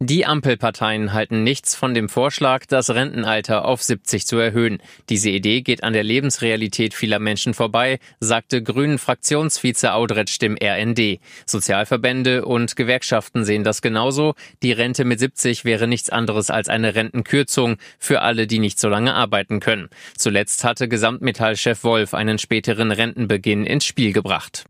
Die Ampelparteien halten nichts von dem Vorschlag, das Rentenalter auf 70 zu erhöhen. Diese Idee geht an der Lebensrealität vieler Menschen vorbei, sagte Grünen Fraktionsvize Audretsch dem RND. Sozialverbände und Gewerkschaften sehen das genauso. Die Rente mit 70 wäre nichts anderes als eine Rentenkürzung für alle, die nicht so lange arbeiten können. Zuletzt hatte Gesamtmetallchef Wolf einen späteren Rentenbeginn ins Spiel gebracht.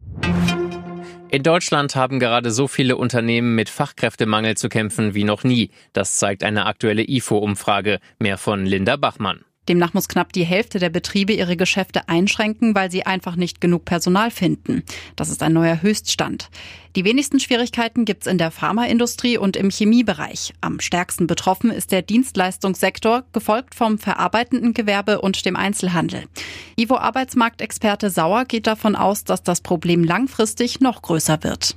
In Deutschland haben gerade so viele Unternehmen mit Fachkräftemangel zu kämpfen wie noch nie. Das zeigt eine aktuelle IFO-Umfrage. Mehr von Linda Bachmann. Demnach muss knapp die Hälfte der Betriebe ihre Geschäfte einschränken, weil sie einfach nicht genug Personal finden. Das ist ein neuer Höchststand. Die wenigsten Schwierigkeiten gibt's in der Pharmaindustrie und im Chemiebereich. Am stärksten betroffen ist der Dienstleistungssektor, gefolgt vom verarbeitenden Gewerbe und dem Einzelhandel. Ivo Arbeitsmarktexperte Sauer geht davon aus, dass das Problem langfristig noch größer wird.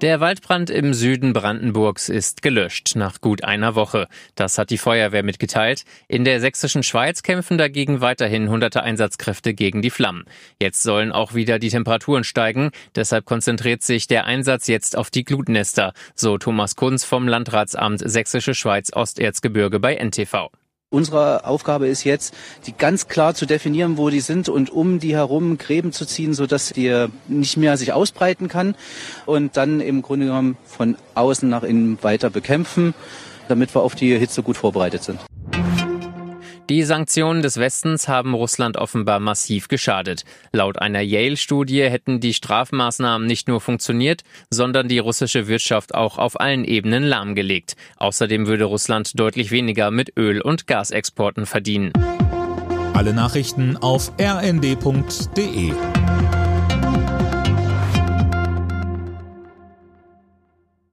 Der Waldbrand im Süden Brandenburgs ist gelöscht nach gut einer Woche. Das hat die Feuerwehr mitgeteilt. In der sächsischen Schweiz kämpfen dagegen weiterhin hunderte Einsatzkräfte gegen die Flammen. Jetzt sollen auch wieder die Temperaturen steigen. Deshalb konzentriert sich der Einsatz jetzt auf die Glutnester, so Thomas Kunz vom Landratsamt Sächsische Schweiz Osterzgebirge bei NTV. Unsere Aufgabe ist jetzt, die ganz klar zu definieren, wo die sind und um die herum Gräben zu ziehen, sodass die nicht mehr sich ausbreiten kann und dann im Grunde genommen von außen nach innen weiter bekämpfen, damit wir auf die Hitze gut vorbereitet sind. Die Sanktionen des Westens haben Russland offenbar massiv geschadet. Laut einer Yale-Studie hätten die Strafmaßnahmen nicht nur funktioniert, sondern die russische Wirtschaft auch auf allen Ebenen lahmgelegt. Außerdem würde Russland deutlich weniger mit Öl- und Gasexporten verdienen. Alle Nachrichten auf rnd.de